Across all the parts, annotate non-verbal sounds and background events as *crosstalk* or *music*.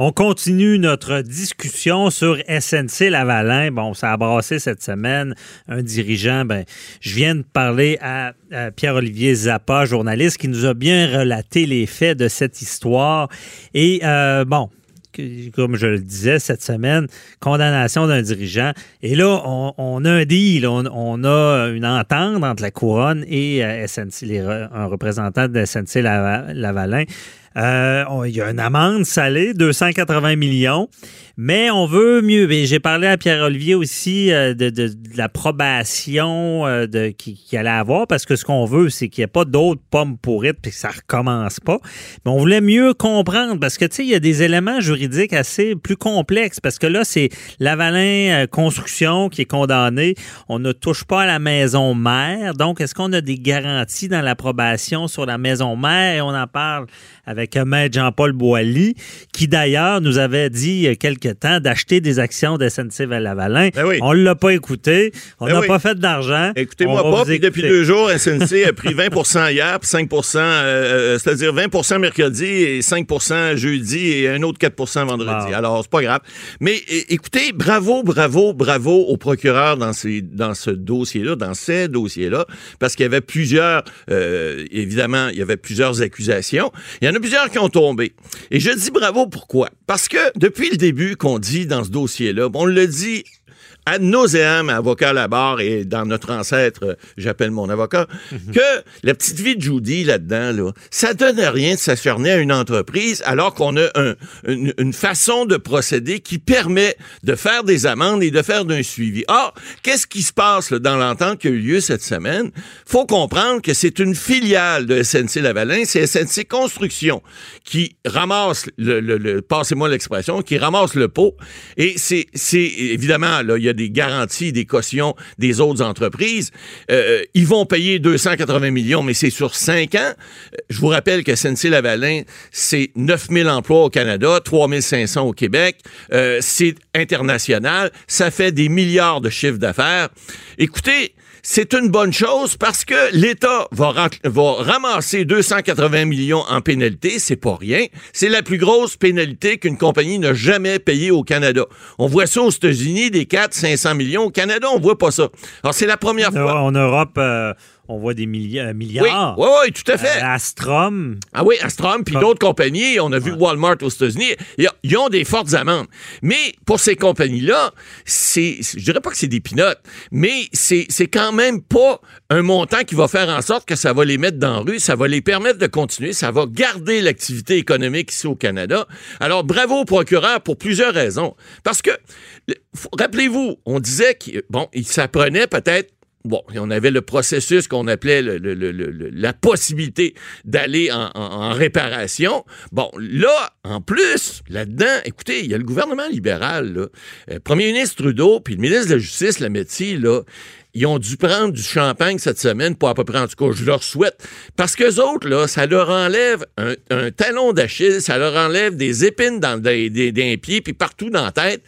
On continue notre discussion sur SNC Lavalin. Bon, ça a brassé cette semaine un dirigeant. Ben, je viens de parler à, Pierre-Olivier Zappa, journaliste, qui nous a bien relaté les faits de cette histoire. Et euh, bon, comme je le disais cette semaine, condamnation d'un dirigeant. Et là, on, a un deal, on, a une entente entre la couronne et euh, SNC, un représentant de SNC Lavalin. Euh, il y a une amende salée, 280 millions, mais on veut mieux. J'ai parlé à Pierre-Olivier aussi euh, de, l'approbation euh, de, qu'il allait avoir, parce que ce qu'on veut, c'est qu'il n'y ait pas d'autres pommes pourrites puis que ça recommence pas. Mais on voulait mieux comprendre, parce que, tu sais, il y a des éléments juridiques assez plus complexes, parce que là, c'est Lavalin Construction qui est condamné. On ne touche pas à la maison mère. Donc, est-ce qu'on a des garanties dans l'approbation sur la maison mère? Et on en parle avec Maître Jean-Paul Boilly, qui d'ailleurs nous avait dit il y a quelque temps d'acheter des actions de SNC Lavalin. Ben on ne l'a pas écouté. On ben n'a pas fait d'argent. Écoutez-moi pas. Puis depuis deux jours, SNC a pris 20% hier, puis 5 euh, euh, c'est-à-dire 20% mercredi et 5% jeudi et un autre 4% vendredi. Alors, c'est pas grave. Mais écoutez, bravo, bravo, bravo au procureur dans, ces, dans ce dossier-là, dans ces dossiers-là, parce qu'il y avait plusieurs, euh, évidemment, il y avait plusieurs accusations. Il y en a plusieurs qui ont tombé. Et je dis bravo pourquoi? Parce que depuis le début qu'on dit dans ce dossier-là, on le dit nauseam, avocat à la barre et dans notre ancêtre, euh, j'appelle mon avocat, mhm. que la petite vie de Judy là-dedans, là, ça donne rien de s'acharner à une entreprise alors qu'on a une, façon de procéder qui permet de faire des amendes et de faire d'un suivi. Or, qu'est-ce qui se passe dans l'entente qui a eu lieu cette semaine? faut comprendre que c'est une filiale de SNC Lavalin, c'est SNC Construction qui ramasse le, le passez-moi l'expression, qui ramasse le pot. Et c'est, c'est évidemment, là, il y a des garanties, des cautions des autres entreprises. Euh, ils vont payer 280 millions, mais c'est sur cinq ans. Je vous rappelle que SNC-Lavalin, c'est 9000 emplois au Canada, 3500 au Québec. Euh, c'est international. Ça fait des milliards de chiffres d'affaires. Écoutez, c'est une bonne chose parce que l'État va, ramasser 280 millions en pénalité, c'est pas rien. C'est la plus grosse pénalité qu'une compagnie n'a jamais payée au Canada. On voit ça aux États-Unis, des 4 500 millions. Au Canada, on voit pas ça. Alors, c'est la première fois. En Europe, euh, on voit des euh, milliards. Oui, oui, tout à fait. Euh, Astrom. Ah oui, Astrom, puis d'autres compagnies. On a vu Walmart aux États-Unis. Ils ont des fortes amendes. Mais pour ces compagnies-là, c'est, je dirais pas que c'est des pinottes, mais c'est, c'est quand même pas un montant qui va faire en sorte que ça va les mettre dans la rue, ça va les permettre de continuer, ça va garder l'activité économique ici au Canada. Alors, bravo au procureur pour plusieurs raisons. Parce que, rappelez-vous, on disait que, bon, il s'apprenait peut-être bon, on avait le processus qu'on appelait la possibilité d'aller en, réparation. Bon, là, en plus, là-dedans, écoutez, il y a le gouvernement libéral, là. Euh, Premier ministre Trudeau, puis le ministre de la Justice, la métier, là, ils ont dû prendre du champagne cette semaine, pour à peu près, en tout cas, je leur souhaite. Parce qu'eux autres, là, ça leur enlève un, talon d'Achille, ça leur enlève des épines dans des, pieds, puis partout dans la tête.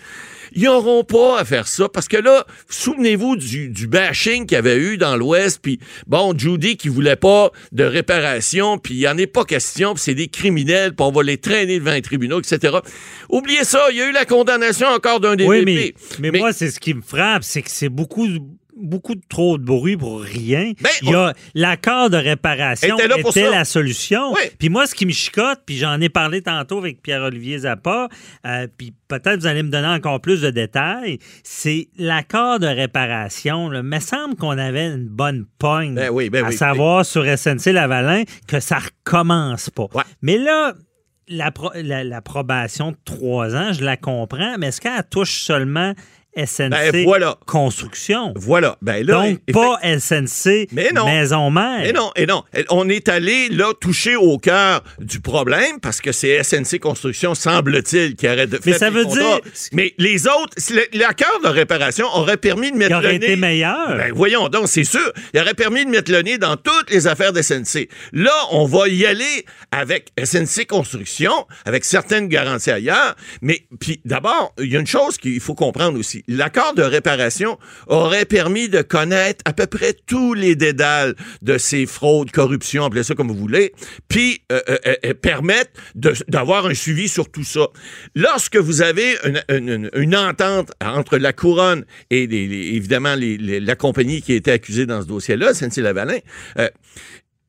Ils n'auront pas à faire ça parce que là, souvenez-vous du, du bashing qu'il y avait eu dans l'Ouest, puis bon, Judy qui voulait pas de réparation, puis il n'y en est pas question, puis c'est des criminels, puis on va les traîner devant les tribunaux, etc. Oubliez ça, il y a eu la condamnation encore d'un des oui, mais, mais, moi, c'est ce qui me frappe, c'est que c'est beaucoup beaucoup trop de bruit pour rien. Ben, il y a l'accord de réparation était, la solution. Puis moi, ce qui me chicote, puis j'en ai parlé tantôt avec Pierre-Olivier Zappa, euh, puis peut-être vous allez me donner encore plus de détails, c'est l'accord de réparation. Il me semble qu'on avait une bonne pogne, ben ben à savoir sur SNC Lavalin, que ça recommence pas. Mais là, l'approbation de trois ans, je la comprends, mais est-ce qu'elle touche seulement SNC Ben, voilà. Construction. Voilà. Ben là, Donc, pas SNC Mais non. Maison Mère. Et non, et non. On est allé là toucher au cœur du problème parce que c'est SNC Construction, semble-t-il, qui aurait de Mais ça veut dire- Mais les autres, l'accord de réparation aurait permis de mettre aurait le été nez- meilleur. Ben voyons donc, c'est sûr. Il aurait permis de mettre le nez dans toutes les affaires de SNC. Là, on va y aller avec SNC Construction, avec certaines garanties ailleurs. Mais puis d'abord, il y a une chose qu'il faut comprendre aussi. L'accord de réparation aurait permis de connaître à peu près tous les dédales de ces fraudes, corruptions, appelez ça comme vous voulez, puis euh, euh, euh, permettre de- d'avoir un suivi sur tout ça. Lorsque vous avez une, une- une entente entre la couronne et les- les- évidemment les- la compagnie qui a été accusée dans ce dossier-là, SNC-Lavalin, euh,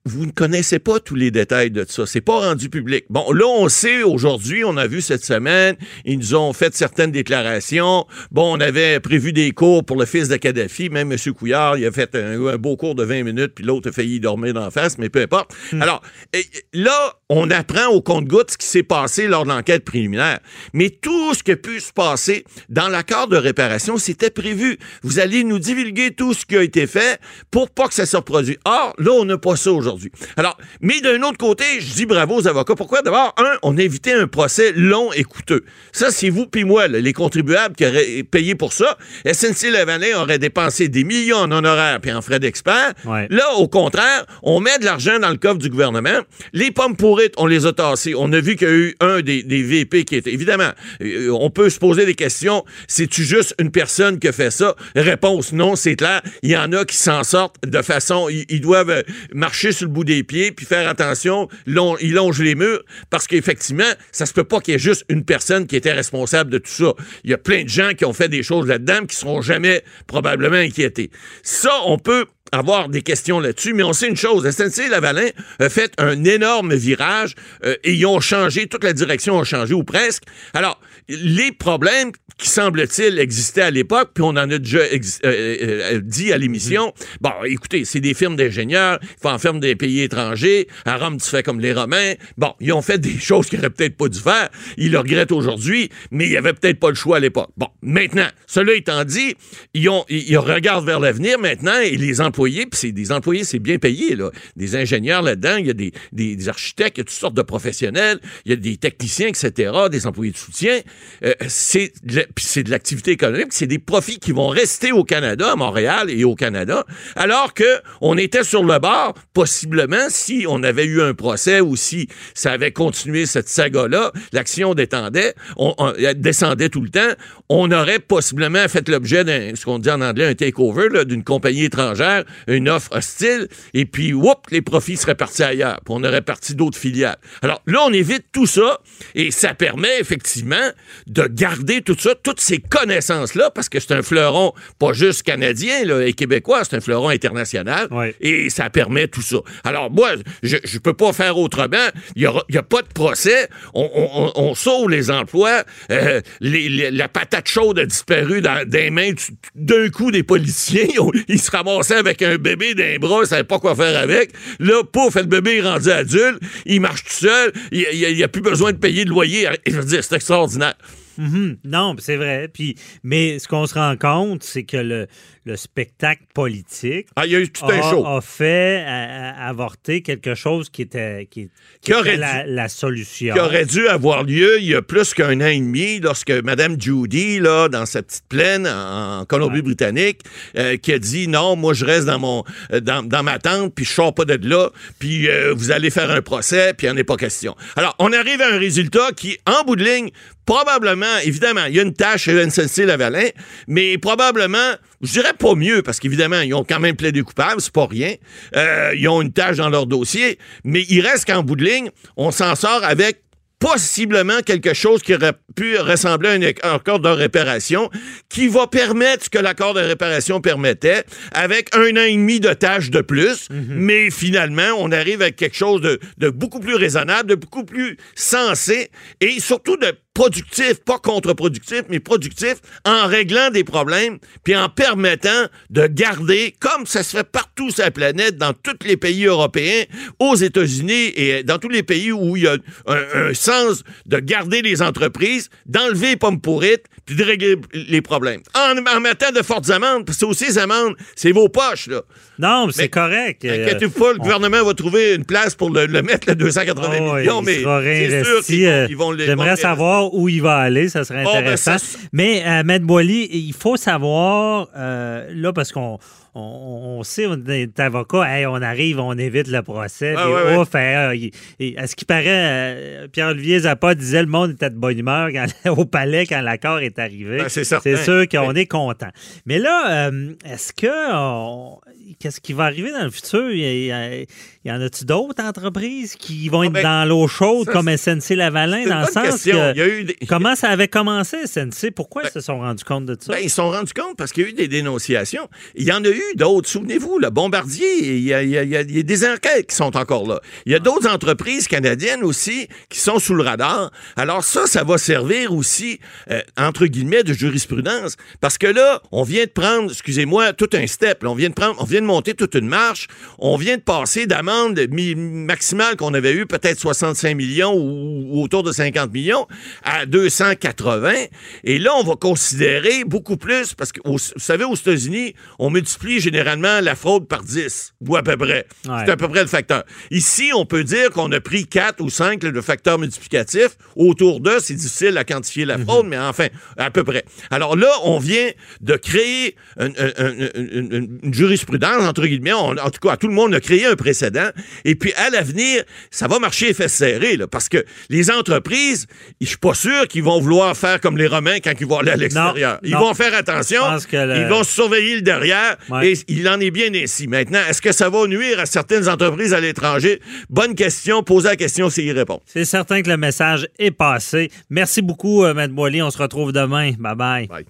vous ne connaissez pas tous les détails de ça. C'est pas rendu public. Bon, là, on sait aujourd'hui, on a vu cette semaine, ils nous ont fait certaines déclarations. Bon, on avait prévu des cours pour le fils de Kadhafi. Même M. Couillard, il a fait un, un beau cours de 20 minutes, puis l'autre a failli dormir d'en face, mais peu importe. Alors, et- là, on apprend au compte-gouttes ce qui s'est passé lors de l'enquête préliminaire. Mais tout ce qui a pu se passer dans l'accord de réparation, c'était prévu. Vous allez nous divulguer tout ce qui a été fait pour pas que ça se reproduise. Or, là, on n'a pas ça aujourd'hui. Alors, mais d'un autre côté, je dis bravo aux avocats. Pourquoi? D'abord, un, on a évité un procès long et coûteux. Ça, c'est vous puis moi, là, les contribuables qui auraient payé pour ça. SNC-Lavalin aurait dépensé des millions en honoraires puis en frais d'experts. Ouais. Là, au contraire, on met de l'argent dans le coffre du gouvernement. Les pommes pourrites, on les a tassées. On a vu qu'il y a eu un des, des VP qui était... Évidemment, euh, on peut se poser des questions. C'est-tu juste une personne qui a fait ça? Réponse, non, c'est clair. Il y en a qui s'en sortent de façon... Ils, doivent marcher sur le bout des pieds puis faire attention. Lon- ils longent les murs parce qu'effectivement, ça se peut pas qu'il y ait juste une personne qui était responsable de tout ça. Il y a plein de gens qui ont fait des choses là-dedans qui seront jamais probablement inquiétés. Ça, on peut avoir des questions là-dessus, mais on sait une chose, SNC Lavalin a fait un énorme virage euh, et ils ont changé, toute la direction a changé, ou presque. Alors, les problèmes qui semble-t-il existaient à l'époque, puis on en a déjà euh, euh, euh, dit à l'émission, bon, écoutez, c'est des firmes d'ingénieurs, ils font en firme des pays étrangers, à Rome, tu fais comme les Romains. Bon, ils ont fait des *laughs* choses qu'ils n'auraient peut-être pas dû faire, ils le regrettent aujourd'hui, mais il n'y avait peut-être pas le choix à l'époque. Bon, maintenant, cela étant dit, ils, ont, ils, ils regardent vers l'avenir maintenant et les employés, puis c'est des employés, c'est bien payé. Des ingénieurs là-dedans, il y a des, des, architectes, il y a toutes sortes de professionnels, il y a des techniciens, etc., des employés de soutien. Euh, c'est de l'activité économique, c'est des profits qui vont rester au Canada, à Montréal et au Canada, alors que on était sur le bord, possiblement, si on avait eu un procès ou si ça avait continué cette saga-là, l'action descendait tout le temps, on aurait possiblement fait l'objet d'un, ce qu'on dit en anglais, un takeover, d'une compagnie étrangère, une offre hostile, et puis, whoop, les profits seraient partis ailleurs, puis on aurait parti d'autres filiales. Alors là, on évite tout ça, et ça permet effectivement de garder tout ça, toutes ces connaissances-là, parce que c'est un fleuron pas juste canadien là, et québécois, c'est un fleuron international, Ouais. et ça permet tout ça. Alors moi, je ne peux pas faire autrement. Il n'y a pas de procès. On, on- sauve les emplois. Euh, les- les- la patate chaude a disparu dans, des mains du- d'un coup des policiers. *laughs* Ils se ramassaient avec un bébé d'un bras, ils ne savaient pas quoi faire avec. Là, pouf, le bébé est rendu adulte. Il marche tout seul. Il n'y a, plus besoin de payer de loyer. Je veux dire, c'est extraordinaire. Mhm. Non, c'est vrai. Puis, mais ce qu'on se rend compte, c'est que le, le spectacle politique Ah, il y a eu tout un a, show. a fait à- à- avorter quelque chose qui était, qui, qui Qui aurait était la, la solution. qui aurait dû avoir lieu il y a plus qu'un an et demi lorsque Mme Judy, là, dans sa petite plaine en Colombie-Britannique, euh, qui a dit non, moi je reste dans mon euh, dans, dans ma tente, puis je sors pas de là, puis euh, vous allez faire un procès, puis il n'y en est pas question. Alors, on arrive à un résultat qui, en bout de ligne, probablement, évidemment, il y a une tâche chez NCC Lavalin, mais probablement, je dirais pas mieux, parce qu'évidemment, ils ont quand même plaidé coupable, c'est pas rien. Euh, ils ont une tâche dans leur dossier, mais il reste qu'en bout de ligne, on s'en sort avec possiblement quelque chose qui aurait pu ressembler à un accord de réparation qui va permettre ce que l'accord de réparation permettait avec un an et demi de tâches de plus. Mais finalement, on arrive avec quelque chose de, de beaucoup plus raisonnable, de beaucoup plus sensé et surtout de productif, pas contre-productif, mais productif en réglant des problèmes puis en permettant de garder, comme ça se fait partout sur la planète, dans tous les pays européens, aux États-Unis et dans tous les pays où il y a un, sens de garder les entreprises, d'enlever les pommes pourrites, puis de régler les problèmes. En, mettant de fortes amendes, parce que aussi les amendes, c'est vos poches, là. Non, c'est correct. Inquiétez-vous pas, le gouvernement va trouver une place pour le, mettre, le 280 oh, millions, mais c'est sûr qu'ils vont, ils vont, J'aimerais savoir où il va aller, ça serait oh, ben, intéressant. mais, euh, Maître Boily, il faut savoir, euh, là, parce qu'on on, sait, on est avocat, on arrive, on évite le procès. Ah, à ce qui paraît, euh, Pierre-Olivier Zappa disait le monde était de bonne humeur *laughs* au palais quand l'accord est arrivé. Ben, c'est sûr qu'on est content. Mais là, euh, est-ce que qu'est-ce qui va arriver dans le futur? Il y, en a-tu d'autres entreprises qui vont ah, être ben, dans l'eau chaude comme SNC Lavalin, dans le sens que, *laughs* comment ça avait commencé, SNC? Pourquoi ils se sont rendus compte de ça? ils se sont rendus compte parce qu'il y a eu des dénonciations. Il y en a eu d'autres. Souvenez-vous, le Bombardier, il y, a, des enquêtes qui sont encore là. Il y a d'autres entreprises canadiennes aussi qui sont sous le radar. Alors ça, ça va servir aussi, euh, entre guillemets, de jurisprudence. Parce que là, on vient de prendre, excusez-moi, tout un step. on vient de prendre, on vient de monter toute une marche. On vient de passer d'amende maximale qu'on avait eu peut-être 65 millions ou, autour de 50 millions à 280. Et là, on va considérer beaucoup plus parce que, vous savez, aux États-Unis, on multiplie généralement la fraude par 10, ou à peu près. C'est à peu près le facteur. Ici, on peut dire qu'on a pris 4 ou 5, le facteur multiplicatif. Autour d'eux, c'est difficile à quantifier la fraude, mhm. mais enfin, à peu près. Alors là, on vient de créer une, jurisprudence, entre guillemets, en tout cas, tout le monde a créé un précédent, et puis à l'avenir, ça va marcher effet serré, là, parce que les entreprises, je suis pas sûr qu'ils vont vouloir faire comme les Romains quand ils vont aller à l'extérieur. Ils vont faire attention, ils vont surveiller le derrière, et il en est bien ainsi. Maintenant, est-ce que ça va nuire à certaines entreprises à l'étranger? Bonne question. Posez la question s'il y répond. C'est certain que le message est passé. Merci beaucoup, euh, Maître Boily. On se retrouve demain. Bye-bye. bye.